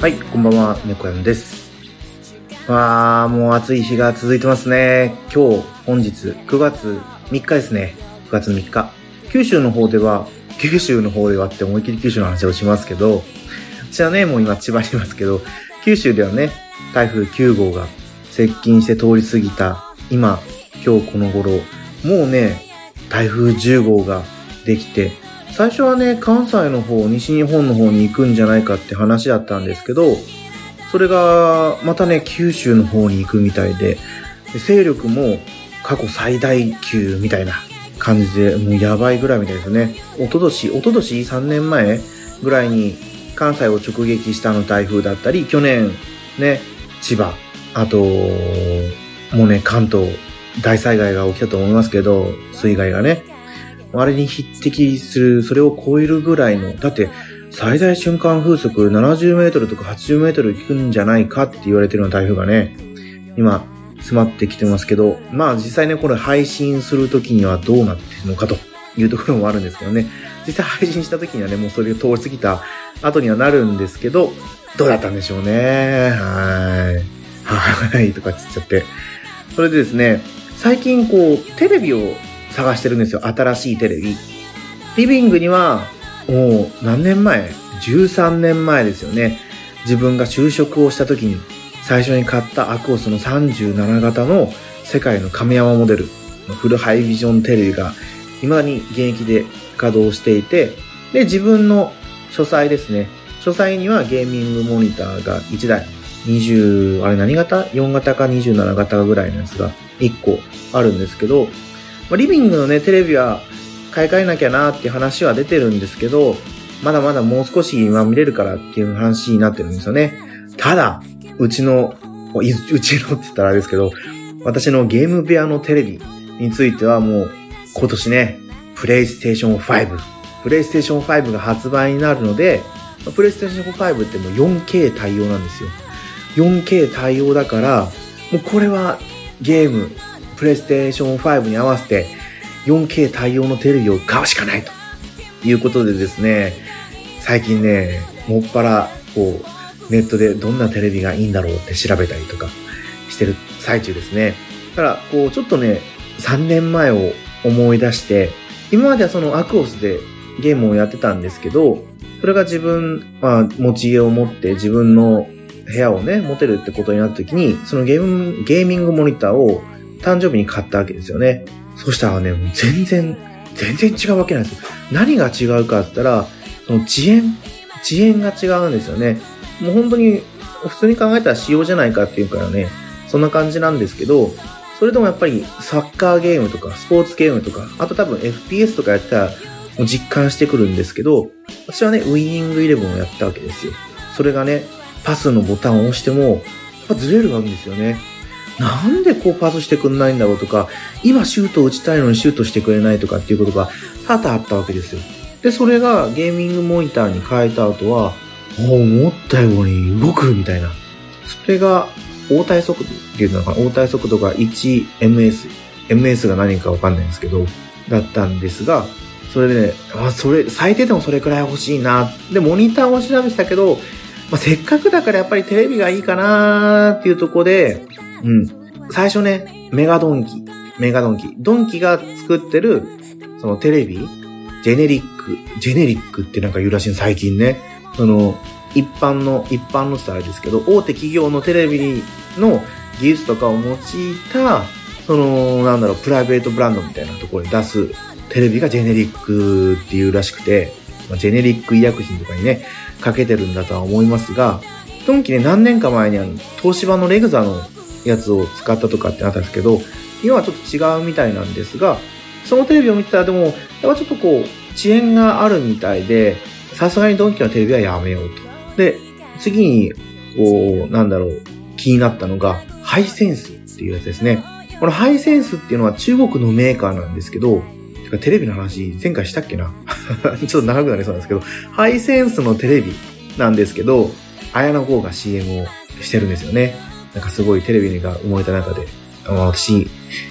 はい、こんばんは、猫やんです。わー、もう暑い日が続いてますね。今日、本日、9月3日ですね。9月3日。九州の方では、九州の方ではって思いっきり九州の話をしますけど、私はね、もう今千葉にいますけど、九州ではね、台風9号が接近して通り過ぎた今、今日この頃、もうね、台風10号ができて、最初はね、関西の方、西日本の方に行くんじゃないかって話だったんですけど、それが、またね、九州の方に行くみたいで、で勢力も過去最大級みたいな感じで、もうやばいぐらいみたいですね。一昨年、一昨年3年前ぐらいに関西を直撃したの台風だったり、去年ね、千葉、あと、もうね、関東大災害が起きたと思いますけど、水害がね、あれに匹敵する、それを超えるぐらいの、だって最大瞬間風速70メートルとか80メートル行くんじゃないかって言われてるような台風がね、今、迫ってきてますけど、まあ実際ね、これ配信するときにはどうなってるのかというところもあるんですけどね、実際配信したときにはね、もうそれが通り過ぎた後にはなるんですけど、どうだったんでしょうね。はーい。はーい、とかつっちゃって。それでですね、最近こう、テレビを探してるんですよ。新しいテレビ。リビングには、もう何年前 ?13 年前ですよね。自分が就職をした時に最初に買ったアクオスの37型の世界の亀山モデルのフルハイビジョンテレビが未だに現役で稼働していて、で、自分の書斎ですね。書斎にはゲーミングモニターが1台、20、あれ何型 ?4 型か27型ぐらいのやつが1個あるんですけど、まあリビングのね、テレビは買い替えなきゃなっていう話は出てるんですけど、まだまだもう少し今見れるからっていう話になってるんですよね。ただ、うちの、うちのって言ったらあれですけど、私のゲーム部屋のテレビについてはもう今年ね、プレイステーション5、プレイステーション5が発売になるので、プレイステーション5ってもう 4K 対応なんですよ。4K 対応だから、もうこれはゲーム、プレイステーション5に合わせて 4K 対応のテレビを買うしかないということでですね、最近ね、もっぱら、こう、ネットでどんなテレビがいいんだろうって調べたりとかしてる最中ですね。だから、こう、ちょっとね、3年前を思い出して、今まではそのアクオスでゲームをやってたんですけど、それが自分、まあ、持ち家を持って自分の部屋をね、持てるってことになった時に、そのゲーム、ゲーミングモニターを誕生日に買ったわけですよね。そしたらね、もう全然、全然違うわけなんですよ。何が違うかって言ったら、その遅延、遅延が違うんですよね。もう本当に、普通に考えたら仕様じゃないかっていうからね、そんな感じなんですけど、それでもやっぱりサッカーゲームとか、スポーツゲームとか、あと多分 FPS とかやったら、もう実感してくるんですけど、私はね、ウィニングイレブンをやったわけですよ。それがね、パスのボタンを押しても、やっぱずれるわけですよね。なんでこうパスしてくんないんだろうとか、今シュート打ちたいのにシュートしてくれないとかっていうことが多々あったわけですよ。で、それがゲーミングモニターに変えた後は、思ったように動くみたいな。それが、応対速度っていうのかな応対速度が 1ms。ms が何かわかんないんですけど、だったんですが、それでね、あ、それ、最低でもそれくらい欲しいな。で、モニターを調べてたけど、まあ、せっかくだからやっぱりテレビがいいかなっていうとこで、うん。最初ね、メガドンキ。メガドンキ。ドンキが作ってる、そのテレビ、ジェネリック。ジェネリックってなんか言うらしいの、最近ね。その、一般の、一般のスタイルですけど、大手企業のテレビの技術とかを用いた、その、なんだろう、プライベートブランドみたいなところに出すテレビがジェネリックっていうらしくて、まあ、ジェネリック医薬品とかにね、かけてるんだとは思いますが、ドンキね、何年か前にあの、東芝のレグザのやつを使ったとかってなったんですけど、今はちょっと違うみたいなんですが、そのテレビを見てたらでも、やっぱちょっとこう、遅延があるみたいで、さすがにドンキのテレビはやめようと。で、次に、こう、なんだろう、気になったのが、ハイセンスっていうやつですね。このハイセンスっていうのは中国のメーカーなんですけど、てかテレビの話前回したっけな？ちょっと長くなりそうなんですけど、ハイセンスのテレビなんですけど、綾野剛が CM をしてるんですよね。なんかすごいテレビが生まれた中で、あの私、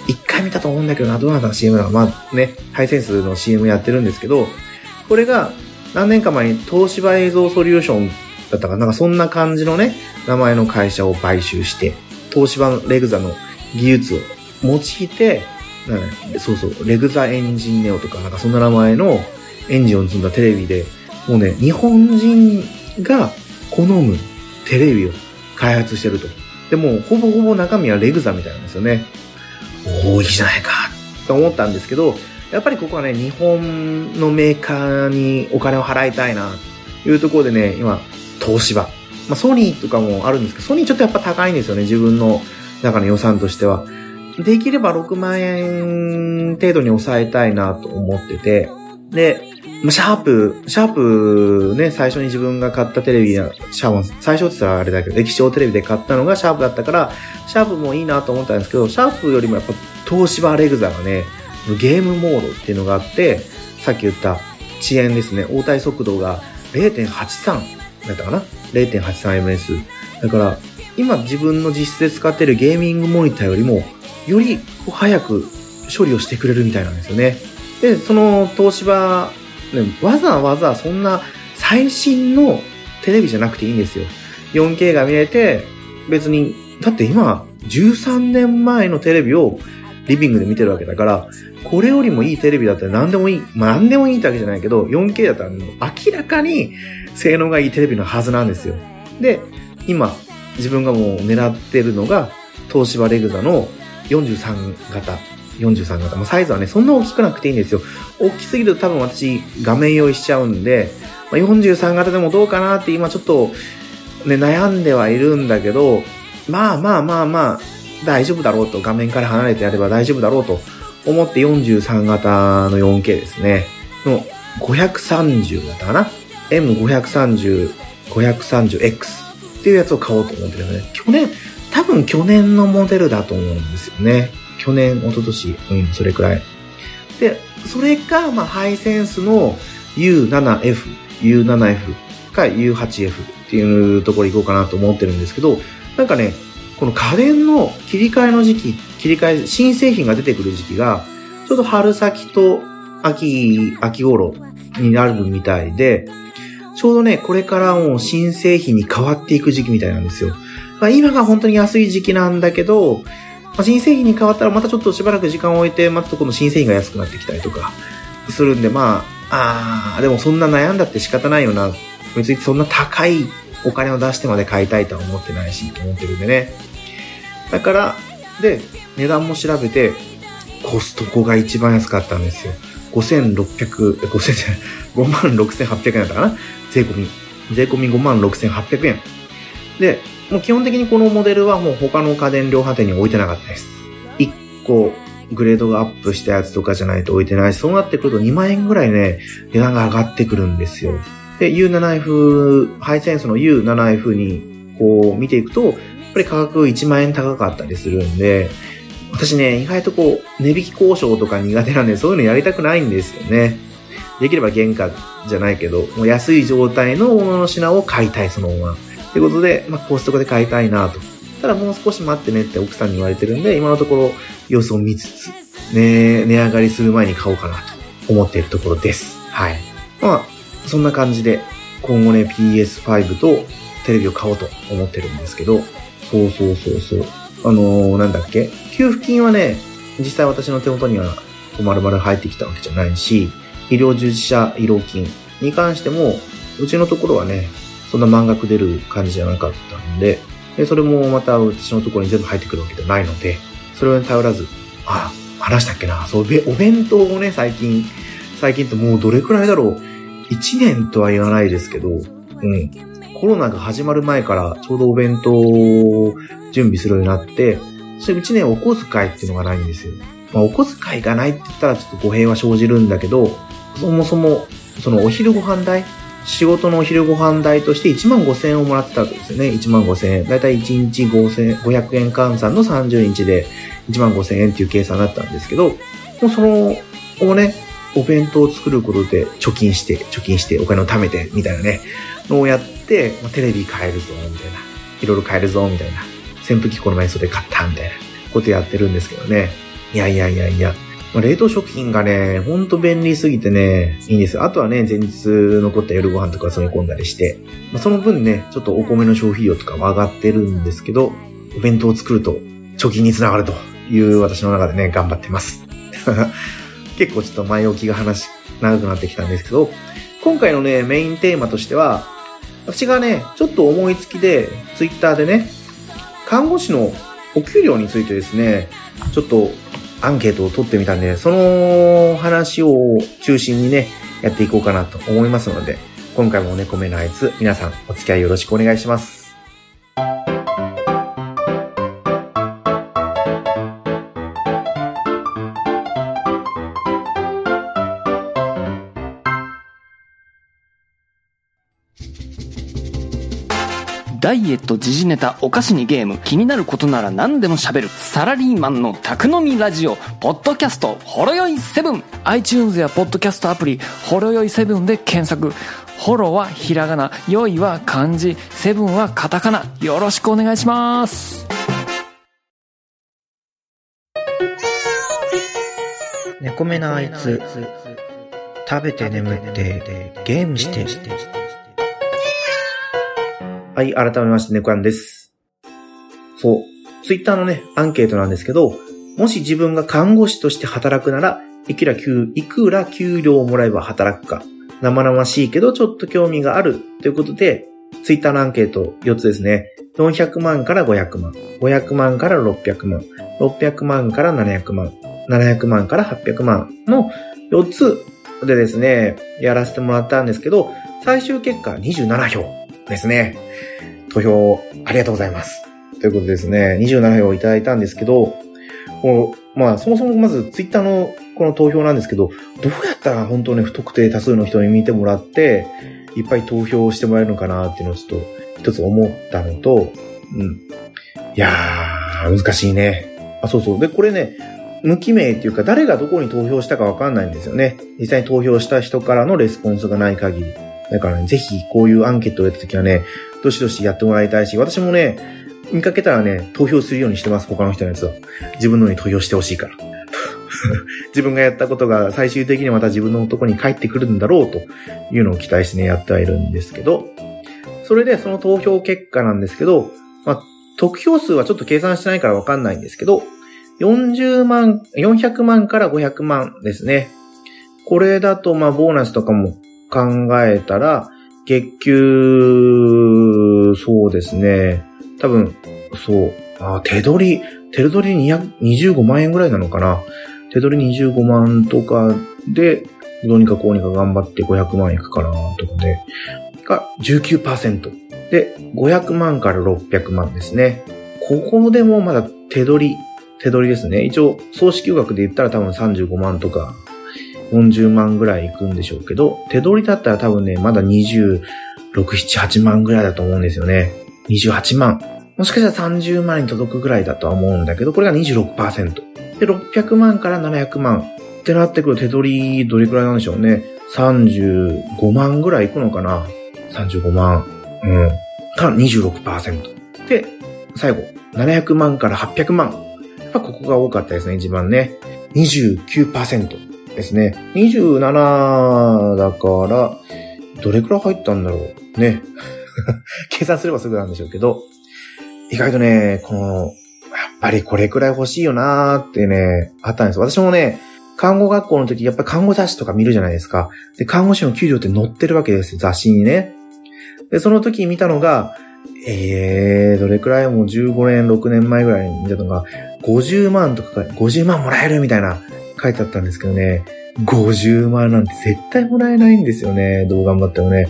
一回見たと思うんだけどな、どなたの CM なのまあね、ハイセンスの CM やってるんですけど、これが何年か前に東芝映像ソリューションだったかななんかそんな感じのね、名前の会社を買収して、東芝のレグザの技術を用いて、そうそう、レグザエンジンネオとか、なんかそんな名前のエンジンを積んだテレビで、もうね、日本人が好むテレビを開発してると。でも、ほぼほぼ中身はレグザみたいなんですよね。多いじゃないか、と思ったんですけど、やっぱりここはね、日本のメーカーにお金を払いたいな、というところでね、今、東芝。まあ、ソニーとかもあるんですけど、ソニーちょっとやっぱ高いんですよね、自分の中の予算としては。できれば6万円程度に抑えたいなと思ってて、で、シャープ、シャープね、最初に自分が買ったテレビや、シャープ、最初って言ったらあれだけど、液晶テレビで買ったのがシャープだったから、シャープもいいなと思ったんですけど、シャープよりもやっぱ東芝レグザがね、ゲームモードっていうのがあって、さっき言った遅延ですね、応対速度が0.83だったかな ?0.83ms。だから、今自分の実質で使ってるゲーミングモニターよりも、より早く処理をしてくれるみたいなんですよね。で、その東芝、わざわざそんな最新のテレビじゃなくていいんですよ。4K が見れて、別に、だって今、13年前のテレビをリビングで見てるわけだから、これよりもいいテレビだったら何でもいい。まあ何でもいいってわけじゃないけど、4K だったら明らかに性能がいいテレビのはずなんですよ。で、今、自分がもう狙ってるのが、東芝レグザの43型。43型。まあ、サイズはね、そんな大きくなくていいんですよ。大きすぎると多分私画面用意しちゃうんで、まあ、43型でもどうかなって今ちょっとね、悩んではいるんだけど、まあまあまあまあ、大丈夫だろうと、画面から離れてやれば大丈夫だろうと思って43型の 4K ですね。の530型かな ?M530、530X っていうやつを買おうと思ってるよね。去年、多分去年のモデルだと思うんですよね。去年、一昨年、うん、それくらい。で、それか、まあ、ハイセンスの U7F、U7F か U8F っていうところ行こうかなと思ってるんですけど、なんかね、この家電の切り替えの時期、切り替え、新製品が出てくる時期が、ちょうど春先と秋、秋頃になるみたいで、ちょうどね、これからもう新製品に変わっていく時期みたいなんですよ。まあ、今が本当に安い時期なんだけど、まあ、新製品に変わったらまたちょっとしばらく時間を置いて、またこの新製品が安くなってきたりとか、するんで、まあ、あー、でもそんな悩んだって仕方ないよな。別にそんな高いお金を出してまで買いたいとは思ってないし、と思ってるんでね。だから、で、値段も調べて、コストコが一番安かったんですよ。5600、5000じゃない、5万6800円だったかな税込み。税込み56800円。で、もう基本的にこのモデルはもう他の家電量販店に置いてなかったです。1個グレードがアップしたやつとかじゃないと置いてない、そうなってくると2万円ぐらいね、値段が上がってくるんですよ。で、U7F、ハイセンスの U7F にこう見ていくと、やっぱり価格1万円高かったりするんで、私ね、意外とこう、値引き交渉とか苦手なんで、そういうのやりたくないんですよね。できれば原価じゃないけど、もう安い状態のものの品を買いたい、そのまま。ということで、まあ、コストコで買いたいなと。ただもう少し待ってねって奥さんに言われてるんで、今のところ様子を見つつ、ね、値上がりする前に買おうかなと思っているところです。はい。まあ、そんな感じで、今後ね、PS5 とテレビを買おうと思ってるんですけど、そうそうそうそう。あのー、なんだっけ？給付金はね、実際私の手元には丸々入ってきたわけじゃないし、医療従事者医療金に関しても、うちのところはね、そんな満額出る感じじゃなかったんで、でそれもまたうちのところに全部入ってくるわけではないので、それに頼らず、あ、話したっけな、そう、お弁当をね、最近、最近ってもうどれくらいだろう。1年とは言わないですけど、うん。コロナが始まる前からちょうどお弁当を準備するようになって、それ1年お小遣いっていうのがないんですよ。まあ、お小遣いがないって言ったらちょっと語弊は生じるんだけど、そもそも、そのお昼ご飯代、仕事のお昼ご飯代として1万5千円をもらってたわけですよね。1万5千円。だいたい1日500円換算の30日で1万5千円っていう計算だったんですけど、もうその、をね、お弁当を作ることで貯金して、貯金してお金を貯めて、みたいなね、のをやって、まあ、テレビ買えるぞ、みたいな。いろいろ買えるぞ、みたいな。扇風機この前それ買った、みたいなことやってるんですけどね。いやいやいやいや。まあ、冷凍食品がね、ほんと便利すぎてね、いいんですよ。あとはね、前日残った夜ご飯とか詰め込んだりして、まあ、その分ね、ちょっとお米の消費量とかは上がってるんですけど、お弁当を作ると貯金につながるという私の中でね、頑張ってます。結構ちょっと前置きが話長くなってきたんですけど、今回のね、メインテーマとしては、私がね、ちょっと思いつきで、ツイッターでね、看護師のお給料についてですね、ちょっとアンケートを取ってみたんで、その話を中心にね、やっていこうかなと思いますので、今回も猫目のあいつ、皆さんお付き合いよろしくお願いします。ダイエット、時事ネタ、お菓子にゲーム、気になることなら何でも喋る、サラリーマンの宅飲みラジオ、ポッドキャスト、ほろよい7。iTunes やポッドキャストアプリ、ほろよい7で検索。ホロはひらがな、よいは漢字、セブンはカタカナ。よろしくお願いします。猫目のあいつ、食べて眠ってゲームして。はい、改めまして、猫やんです。そう。ツイッターのね、アンケートなんですけど、もし自分が看護師として働くなら、いくら給、いくら給料をもらえば働くか。生々しいけど、ちょっと興味がある。ということで、ツイッターのアンケート4つですね。400万から500万。500万から600万。600万から700万。700万から800万の4つでですね、やらせてもらったんですけど、最終結果27票ですね。投票ありがとうございます。ということですね、27票いただいたんですけど、このまあ、そもそもまずツイッターのこの投票なんですけど、どうやったら本当に不特定多数の人に見てもらって、いっぱい投票してもらえるのかなっていうのをちょっと一つ思ったのと、うん。いやー、難しいね。あ、そうそう。で、これね、無記名っていうか誰がどこに投票したかわかんないんですよね。実際に投票した人からのレスポンスがない限り。だからね、ぜひこういうアンケートをやった時はね、どしどしやってもらいたいし、私もね、見かけたらね、投票するようにしてます、他の人のやつは。自分のに投票してほしいから。自分がやったことが最終的にまた自分のとこに帰ってくるんだろうというのを期待してね、やってはいるんですけど、それでその投票結果なんですけど、まあ、得票数はちょっと計算してないからわかんないんですけど、40万、400万から500万ですね。これだと、ま、ボーナスとかも考えたら、月給、そうですね。多分、そう。あ、手取り、手取り25万円ぐらいなのかな。手取り25万とかで、どうにかこうにか頑張って500万いくかなとかで、が19%。で、500万から600万ですね。ここでもまだ手取り、手取りですね。一応、総支給額で言ったら多分35万とか40万ぐらいいくんでしょうけど、手取りだったら多分ね、まだ26、7、8万ぐらいだと思うんですよね。28万。もしかしたら30万に届くぐらいだとは思うんだけど、これが26%。で、600万から700万ってなってくる手取りどれくらいなんでしょうね。35万ぐらいいくのかな ?35 万。うん。から26%。で、最後、700万から800万。やっぱここが多かったですね、一番ね。29%。ですね。27だから、どれくらい入ったんだろう？ね。計算すればすぐなんでしょうけど、意外とね、この、やっぱりこれくらい欲しいよなーってね、あったんです。私もね、看護学校の時、やっぱり看護雑誌とか見るじゃないですか。で、看護師の給料って載ってるわけですよ、雑誌にね。で、その時見たのが、えー、どれくらい？もう15年、6年前ぐらいに見たのが、50万とか、50万もらえるみたいな書いてあったんですけどね、50万なんて絶対もらえないんですよね。どう頑張ってもね。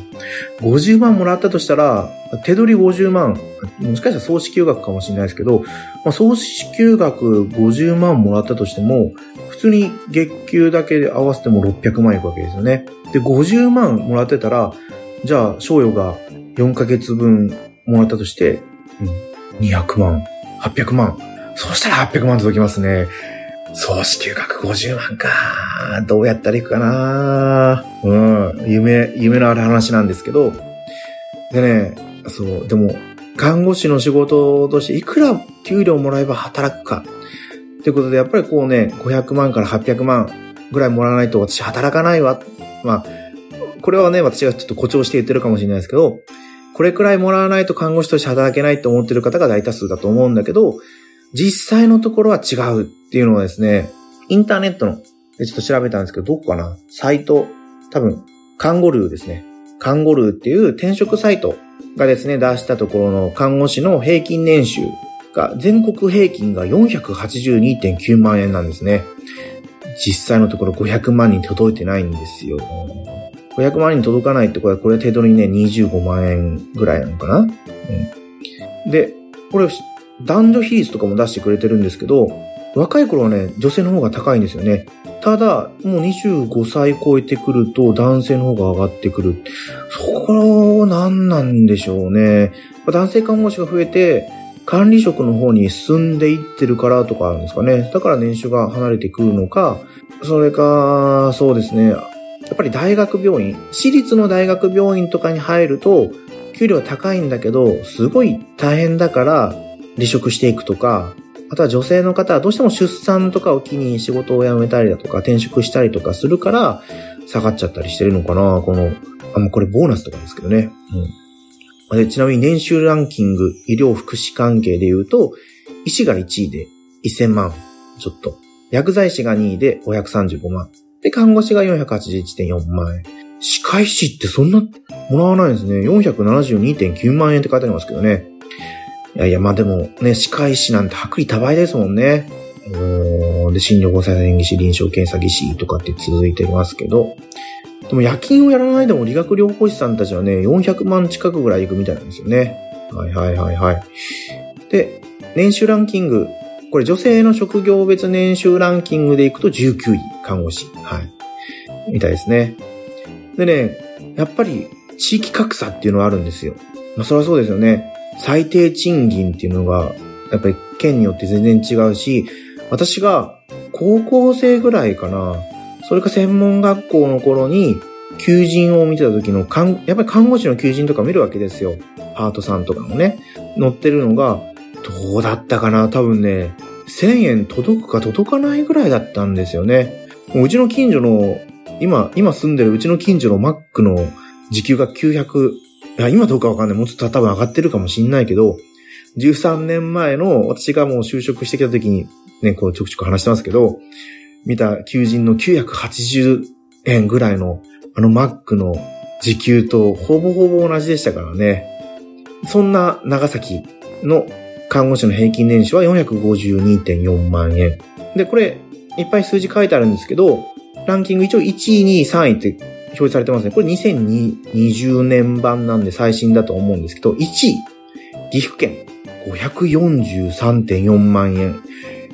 50万もらったとしたら、手取り50万、もしかしたら総支給額かもしれないですけど、まあ、総支給額50万もらったとしても、普通に月給だけで合わせても600万いくわけですよね。で、50万もらってたら、じゃあ、賞与が4ヶ月分もらったとして、うん、200万、800万。そうしたら800万届きますね。総支給額50万か。どうやったらいくかなうん。夢、夢のある話なんですけど。でね、そう、でも、看護師の仕事としていくら給料もらえば働くか。ということで、やっぱりこうね、500万から800万ぐらいもらわないと私働かないわ。まあ、これはね、私がちょっと誇張して言ってるかもしれないですけど、これくらいもらわないと看護師として働けないと思ってる方が大多数だと思うんだけど、実際のところは違うっていうのはですね、インターネットの、でちょっと調べたんですけど、どこかな？サイト、多分、カンゴルーですね。カンゴルーっていう転職サイトがですね、出したところの看護師の平均年収が、全国平均が482.9万円なんですね。実際のところ500万人届いてないんですよ。500万人届かないってこれ、これ手取りね、25万円ぐらいなのかな？うん。で、これ、男女比率とかも出してくれてるんですけど、若い頃はね、女性の方が高いんですよね。ただ、もう25歳超えてくると男性の方が上がってくる。そこ、なんなんでしょうね。男性看護師が増えて、管理職の方に進んでいってるからとかあるんですかね。だから年収が離れてくるのか、それか、そうですね。やっぱり大学病院、私立の大学病院とかに入ると、給料高いんだけど、すごい大変だから、離職していくとか、あとは女性の方はどうしても出産とかを機に仕事を辞めたりだとか転職したりとかするから下がっちゃったりしてるのかなこの、あ、もうこれボーナスとかですけどね。うん。で、ちなみに年収ランキング、医療福祉関係で言うと、医師が1位で1000万ちょっと。薬剤師が2位で535万。で、看護師が481.4万円。歯科医師ってそんなもらわないんですね。472.9万円って書いてありますけどね。いやいや、まあでもね、歯科医師なんて薄利多売ですもんね。で、診療放射線技師、臨床検査技師とかって続いてますけど、でも夜勤をやらないでも理学療法士さんたちはね、400万近くぐらい行くみたいなんですよね。はいはいはいはい。で、年収ランキング。これ女性の職業別年収ランキングでいくと19位、看護師。はい。みたいですね。でね、やっぱり地域格差っていうのはあるんですよ。まあそれはそうですよね。最低賃金っていうのが、やっぱり県によって全然違うし、私が高校生ぐらいかな、それか専門学校の頃に、求人を見てた時の、やっぱり看護師の求人とか見るわけですよ。パートさんとかもね、載ってるのが、どうだったかな多分ね、1000円届くか届かないぐらいだったんですよね。うちの近所の、今、今住んでるうちの近所のマックの時給が900いや、今どうかわかんない。もうちょっと多分上がってるかもしんないけど、13年前の私がもう就職してきた時に、ね、こうちょくちょく話してますけど、見た求人の980円ぐらいのあのマックの時給とほぼほぼ同じでしたからね。そんな長崎の看護師の平均年収は452.4万円。で、これ、いっぱい数字書いてあるんですけど、ランキング一応1位、2位、3位って表示されてますね。これ2020年版なんで最新だと思うんですけど、1位、岐阜県543.4万円。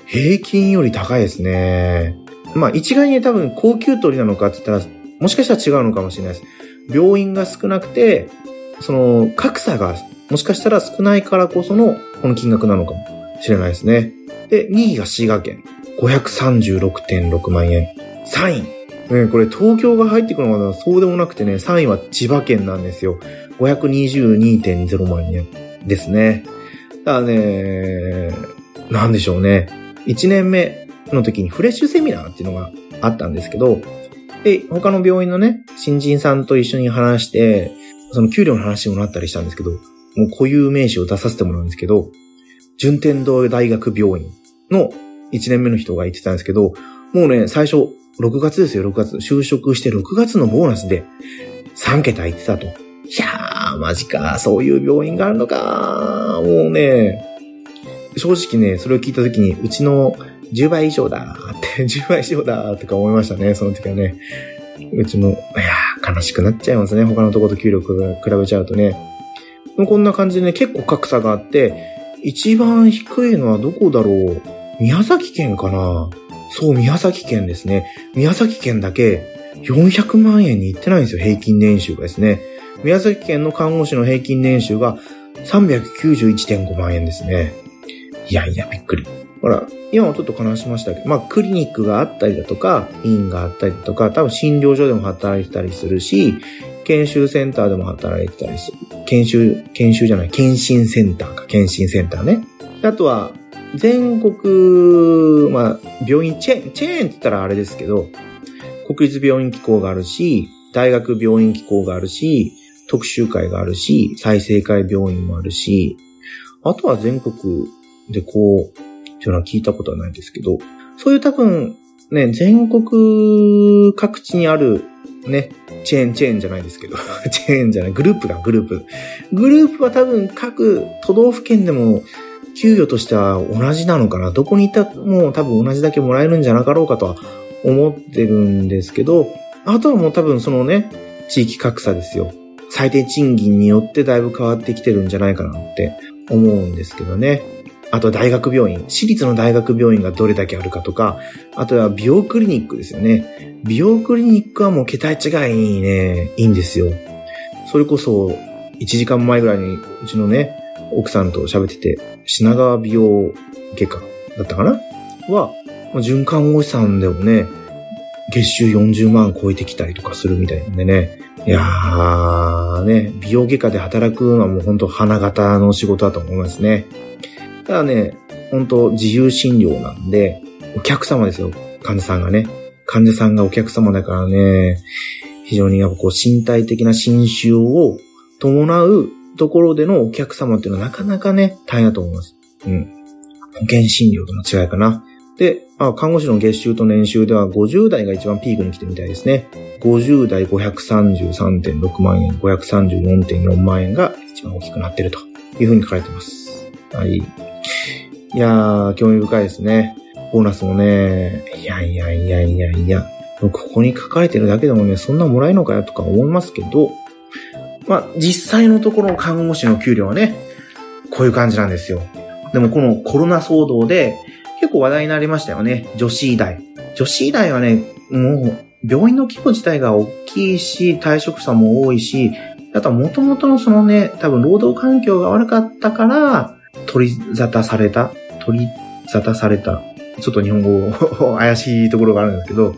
平均より高いですね。まあ一概に多分高級取りなのかって言ったら、もしかしたら違うのかもしれないです。病院が少なくて、その格差がもしかしたら少ないからこそのこの金額なのかもしれないですね。で、2位が滋賀県536.6万円。3位、ね、これ東京が入ってくるのはそうでもなくてね、3位は千葉県なんですよ。522.0万円ですね。だからね、なんでしょうね。1年目の時にフレッシュセミナーっていうのがあったんですけど、で、他の病院のね、新人さんと一緒に話して、その給料の話もなったりしたんですけど、もう固有名詞を出させてもらうんですけど、順天堂大学病院の1年目の人が言ってたんですけど、もうね、最初、6月ですよ、6月。就職して6月のボーナスで3桁言ってたと。いやー、マジか、そういう病院があるのか。もうね、正直ね、それを聞いた時に、うちの10倍以上だって 10倍以上だとか思いましたね、その時はね。うちの、いやー悲しくなっちゃいますね。他のとこと給料比べちゃうとね。こんな感じでね、結構格差があって、一番低いのはどこだろう宮崎県かなそう、宮崎県ですね。宮崎県だけ400万円に行ってないんですよ、平均年収がですね。宮崎県の看護師の平均年収が391.5万円ですね。いやいや、びっくり。ほら、今もちょっと話しましたけど、まあ、クリニックがあったりだとか、院があったりだとか、多分診療所でも働いてたりするし、研修センターでも働いてたりする。研修、研修じゃない、検診センターか、検診センターね。あとは、全国、まあ、病院、チェーン、チェーンって言ったらあれですけど、国立病院機構があるし、大学病院機構があるし、特集会があるし、再生会病院もあるし、あとは全国でこう、っていうのは聞いたことはないんですけど、そういう多分、ね、全国各地にある、ね、チェーン、チェーンじゃないですけど、チェーンじゃない、グループがグループ。グループは多分各都道府県でも、給与としては同じなのかな？どこに行ったもう多分同じだけもらえるんじゃなかろうかとは思ってるんですけど、あとはもう多分そのね、地域格差ですよ。最低賃金によってだいぶ変わってきてるんじゃないかなって思うんですけどね。あとは大学病院。私立の大学病院がどれだけあるかとか、あとは美容クリニックですよね。美容クリニックはもう桁違いにね、いいんですよ。それこそ、1時間前ぐらいに、うちのね、奥さんと喋ってて、品川美容外科だったかな？は、循環護士さんでもね、月収40万超えてきたりとかするみたいなんでね。いやー、ね、美容外科で働くのはもう本当花形の仕事だと思いますね。ただね、本当自由診療なんで、お客様ですよ、患者さんがね。患者さんがお客様だからね、非常にやっぱこう身体的な侵襲を伴うところでのお客様っていうのはなかなかね、大変だと思います。うん。保険診療との違いかな。で、あ看護師の月収と年収では50代が一番ピークに来てみたいですね。50代533.6万円、534.4万円が一番大きくなってるというふうに書かれてます。はい。いやー、興味深いですね。ボーナスもね、いやいやいやいやいや、ここに書かれてるだけでもね、そんなもらえるのかよとか思いますけど、まあ、実際のところ看護師の給料はね、こういう感じなんですよ。でもこのコロナ騒動で結構話題になりましたよね。女子医大。女子医大はね、もう病院の規模自体が大きいし、退職者も多いし、あとは元々のそのね、多分労働環境が悪かったから、取り沙汰された取り沙汰された。ちょっと日本語怪しいところがあるんですけど、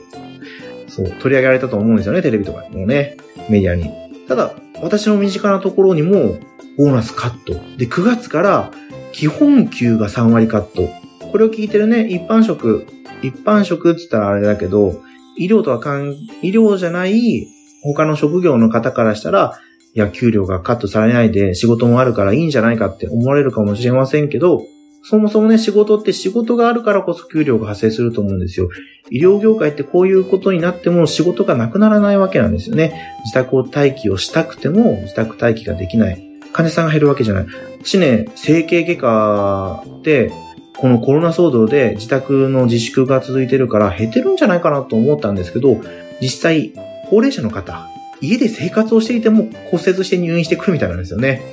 そう、取り上げられたと思うんですよね、テレビとかもね、メディアに。ただ、私の身近なところにも、ボーナスカット。で、9月から基本給が3割カット。これを聞いてるね、一般職、一般職って言ったらあれだけど、医療とは関、医療じゃない他の職業の方からしたら、いや、給料がカットされないで仕事もあるからいいんじゃないかって思われるかもしれませんけど、そもそもね、仕事って仕事があるからこそ給料が発生すると思うんですよ。医療業界ってこういうことになっても仕事がなくならないわけなんですよね。自宅を待機をしたくても自宅待機ができない。患者さんが減るわけじゃない。私ね、整形外科で、このコロナ騒動で自宅の自粛が続いてるから減ってるんじゃないかなと思ったんですけど、実際、高齢者の方、家で生活をしていても骨折して入院してくるみたいなんですよね。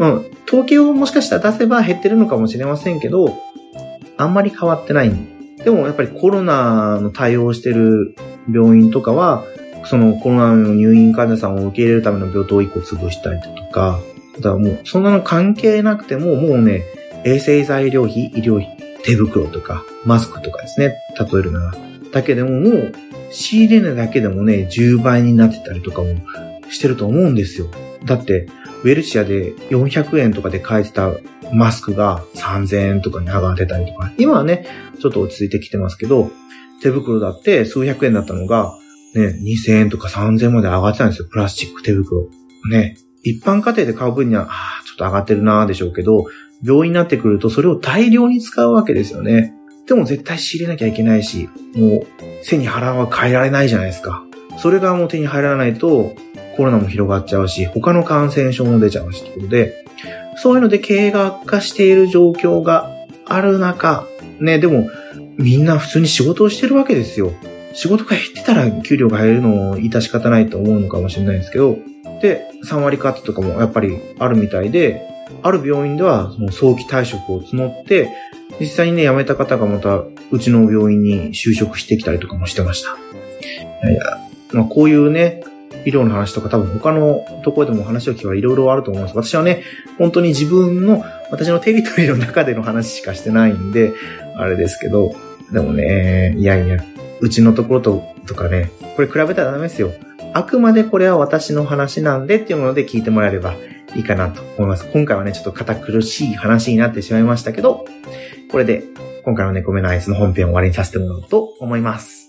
うん、統計をもしかしたら出せば減ってるのかもしれませんけど、あんまり変わってない。でもやっぱりコロナの対応してる病院とかは、そのコロナの入院患者さんを受け入れるための病棟を1個潰したりだとか、だもうそんなの関係なくても、もうね、衛生材料費、医療費、手袋とか、マスクとかですね、例えるなら。だけでももう、仕入れ値だけでもね、10倍になってたりとかもしてると思うんですよ。だって、ウェルシアで400円とかで買えてたマスクが3000円とかに上がってたりとか、今はね、ちょっと落ち着いてきてますけど、手袋だって数百円だったのが、ね、2000円とか3000円まで上がってたんですよ。プラスチック手袋。ね。一般家庭で買う分には、ああ、ちょっと上がってるなーでしょうけど、病院になってくるとそれを大量に使うわけですよね。でも絶対仕入れなきゃいけないし、もう背に腹は変えられないじゃないですか。それがもう手に入らないと、コロナも広がっちゃうし、他の感染症も出ちゃうし、ということで、そういうので経営が悪化している状況がある中、ね、でも、みんな普通に仕事をしてるわけですよ。仕事が減ってたら給料が減るのも致し方ないと思うのかもしれないですけど、で、3割カットとかもやっぱりあるみたいで、ある病院ではその早期退職を募って、実際にね、辞めた方がまた、うちの病院に就職してきたりとかもしてました。いやまあ、こういうね、医療の話とか多分他のところでも話を聞けばいろいろあると思うんです。私はね、本当に自分の、私のテリトリーの中での話しかしてないんで、あれですけど、でもね、いやいや、うちのところと、とかね、これ比べたらダメですよ。あくまでこれは私の話なんでっていうもので聞いてもらえればいいかなと思います。今回はね、ちょっと堅苦しい話になってしまいましたけど、これで今回の猫目のアイスの本編を終わりにさせてもらおうと思います。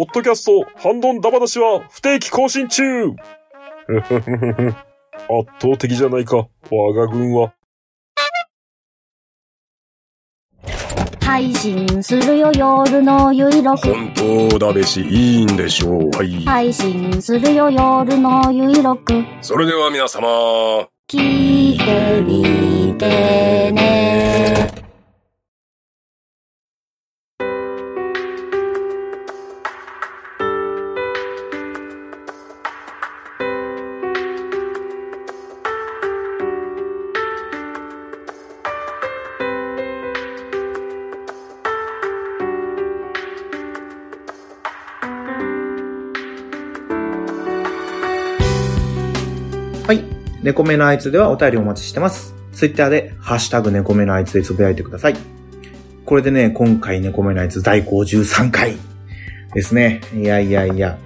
ポッドキャスト、ハンドンダバなしは不定期更新中。圧倒的じゃないか、我が軍は。配信するよ夜のゆいろく。本当だべしいいんでしょう。はい。配信するよ夜のゆいろく。それでは皆様。聞いてみてね猫目のあいつではお便りお待ちしてます。ツイッターで、ハッシュタグ猫目のあいつでつぶやいてください。これでね、今回猫目のあいつ第53回ですね。いやいやいや、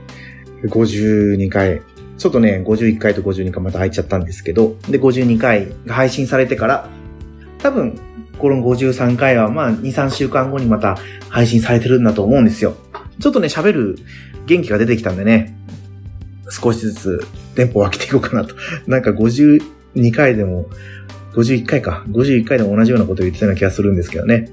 52回。ちょっとね、51回と52回また空いちゃったんですけど、で、52回が配信されてから、多分、この53回はまあ2、3週間後にまた配信されてるんだと思うんですよ。ちょっとね、喋る元気が出てきたんでね、少しずつテンポを分けていこうかなと。なんか52回でも、51回か。51回でも同じようなことを言ってたような気がするんですけどね。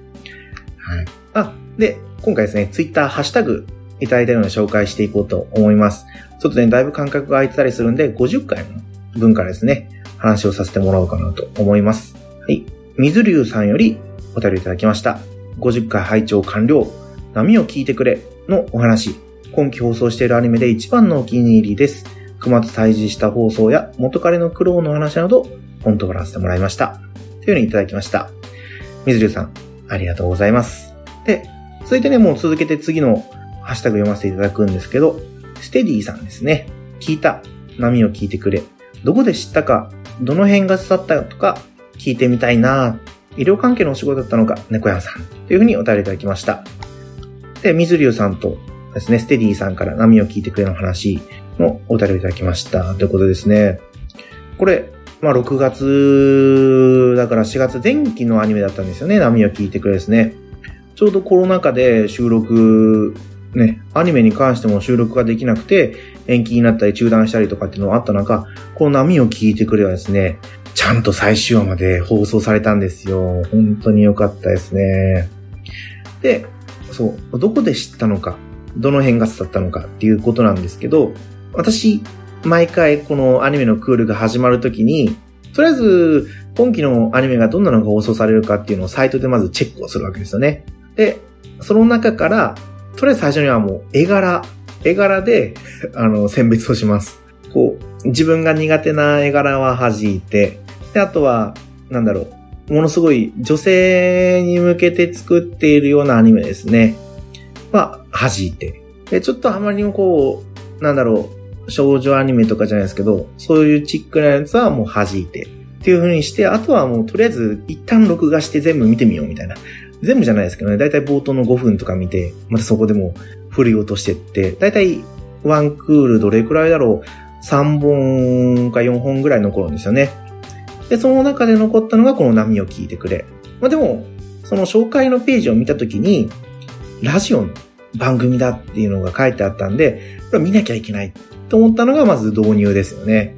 はい。あ、で、今回ですね、ツイッターハッシュタグいただいたような紹介していこうと思います。ちょっとね、だいぶ間隔が空いてたりするんで、50回の分からですね、話をさせてもらおうかなと思います。はい。水流さんよりお便りいただきました。50回拝聴完了。波を聞いてくれのお話。今期放送しているアニメで一番のお気に入りです。熊と対峙した放送や元彼の苦労の話など、本当からせてもらいました。というふうにいただきました。水流さん、ありがとうございます。で、続いてね、もう続けて次のハッシュタグ読ませていただくんですけど、ステディさんですね。聞いた。波を聞いてくれ。どこで知ったか、どの辺が伝ったとか、聞いてみたいな医療関係のお仕事だったのか、猫屋さん。というふうにお便りいただきました。で、水流さんとですね、ステディさんから波を聞いてくれの話のお便りいただきました。ということですね。これ、まあ6月、だから4月前期のアニメだったんですよね。波を聞いてくれですね。ちょうどコロナ禍で収録、ね、アニメに関しても収録ができなくて、延期になったり中断したりとかっていうのがあった中、この波を聞いてくれはですね、ちゃんと最終話まで放送されたんですよ。本当に良かったですね。で、そう、どこで知ったのかどの辺が伝ったのかっていうことなんですけど、私、毎回このアニメのクールが始まるときに、とりあえず、今期のアニメがどんなのが放送されるかっていうのをサイトでまずチェックをするわけですよね。で、その中から、とりあえず最初にはもう絵柄、絵柄で、あの、選別をします。こう、自分が苦手な絵柄は弾いて、で、あとは、なんだろう、ものすごい女性に向けて作っているようなアニメですね。は弾いて。で、ちょっとあまりにもこう、なんだろう、少女アニメとかじゃないですけど、そういうチックなやつはもう弾いて。っていう風にして、あとはもうとりあえず一旦録画して全部見てみようみたいな。全部じゃないですけどね、だいたい冒頭の5分とか見て、またそこでも振り落としてって、だいたいワンクールどれくらいだろう ?3 本か4本ぐらい残るんですよね。で、その中で残ったのがこの波を聞いてくれ。まあでも、その紹介のページを見たときに、ラジオの番組だっていうのが書いてあったんで、これ見なきゃいけないと思ったのがまず導入ですよね。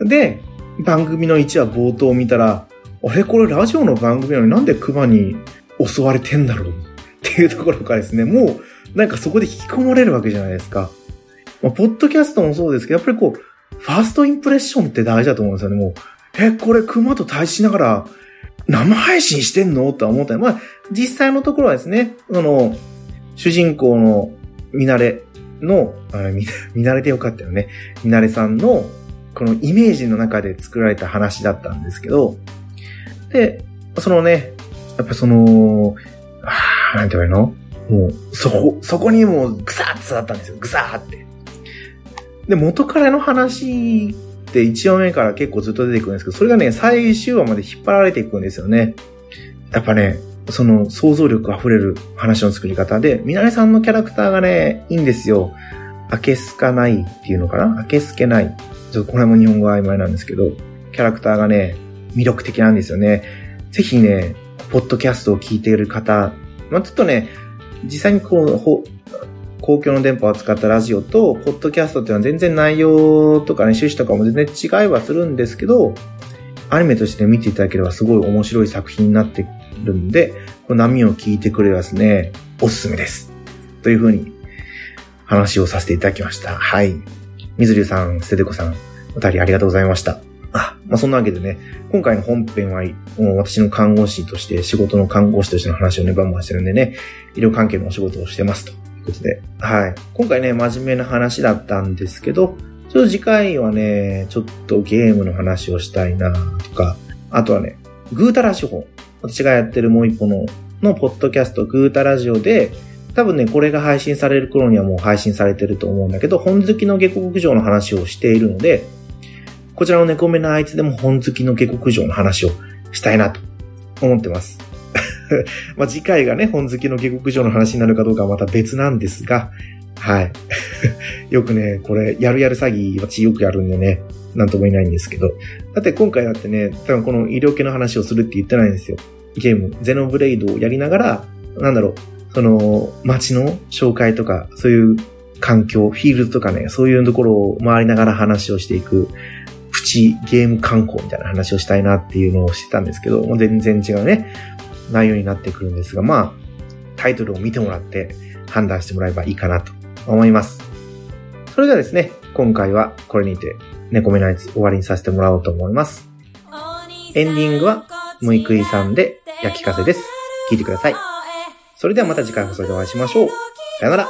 で、番組の1話冒頭を見たら、あれこれラジオの番組なのになんで熊に襲われてんだろう？っていうところからですね、もうなんかそこで引き込まれるわけじゃないですか。まあ、ポッドキャストもそうですけど、やっぱりこう、ファーストインプレッションって大事だと思うんですよね。もう、え、これ熊と対峙しながら生配信してんの？とは思ったまあ、実際のところはですね、あの、主人公の見慣れの、あ見 見慣れてよかったよね。見慣れさんの、このイメージの中で作られた話だったんですけど、で、そのね、やっぱその、あなんて言うの？もう、そこ、そこにもうぐさーって育ったんですよ。ぐさーって。で、元彼の話って1話目から結構ずっと出てくるんですけど、それがね、最終話まで引っ張られていくんですよね。やっぱね、その想像力溢れる話の作り方で、みなれさんのキャラクターがね、いいんですよ。あけすかないっていうのかな？あけすけない。ちょっとこれも日本語曖昧なんですけど、キャラクターがね、魅力的なんですよね。ぜひね、ポッドキャストを聞いている方、まあ、ちょっとね、実際にこう、ほ公共の電波を使ったラジオと、ポッドキャストっていうのは全然内容とかね、趣旨とかも全然違いはするんですけど、アニメとして見ていただければすごい面白い作品になってるんで、この波を聞いてくればですね、おすすめです。というふうに話をさせていただきました。はい。水流さん、ステデコさん、お便りありがとうございました。あ、まあ、そんなわけでね、今回の本編は、もう私の看護師として、仕事の看護師としての話をね、バンバンしてるんでね、医療関係のお仕事をしてますということで、はい。今回ね、真面目な話だったんですけど、ちょっと次回はね、ちょっとゲームの話をしたいなとか、あとはね、グータラ手法。私がやってるもう一歩の、のポッドキャスト、グータラジオで、多分ね、これが配信される頃にはもう配信されてると思うんだけど、本好きの下克上の話をしているので、こちらの猫目のあいつでも本好きの下克上の話をしたいなと思ってます。まあ次回がね、本好きの下克上の話になるかどうかはまた別なんですが、はい。よくね、これ、やるやる詐欺、私よくやるんでね、なんとも言えないんですけど。だって今回だってね、多分この医療系の話をするって言ってないんですよ。ゲーム、ゼノブレイドをやりながら、なんだろう、その、街の紹介とか、そういう環境、フィールドとかね、そういうところを回りながら話をしていく、プチゲーム観光みたいな話をしたいなっていうのをしてたんですけど、もう全然違うね、内容になってくるんですが、まあ、タイトルを見てもらって判断してもらえばいいかなと思います。それではですね、今回はこれにて、猫目のやつ終わりにさせてもらおうと思います。エンディングは、むいくいさんで焼き風です。聞いてください。それではまた次回放送でお会いしましょう。さよなら。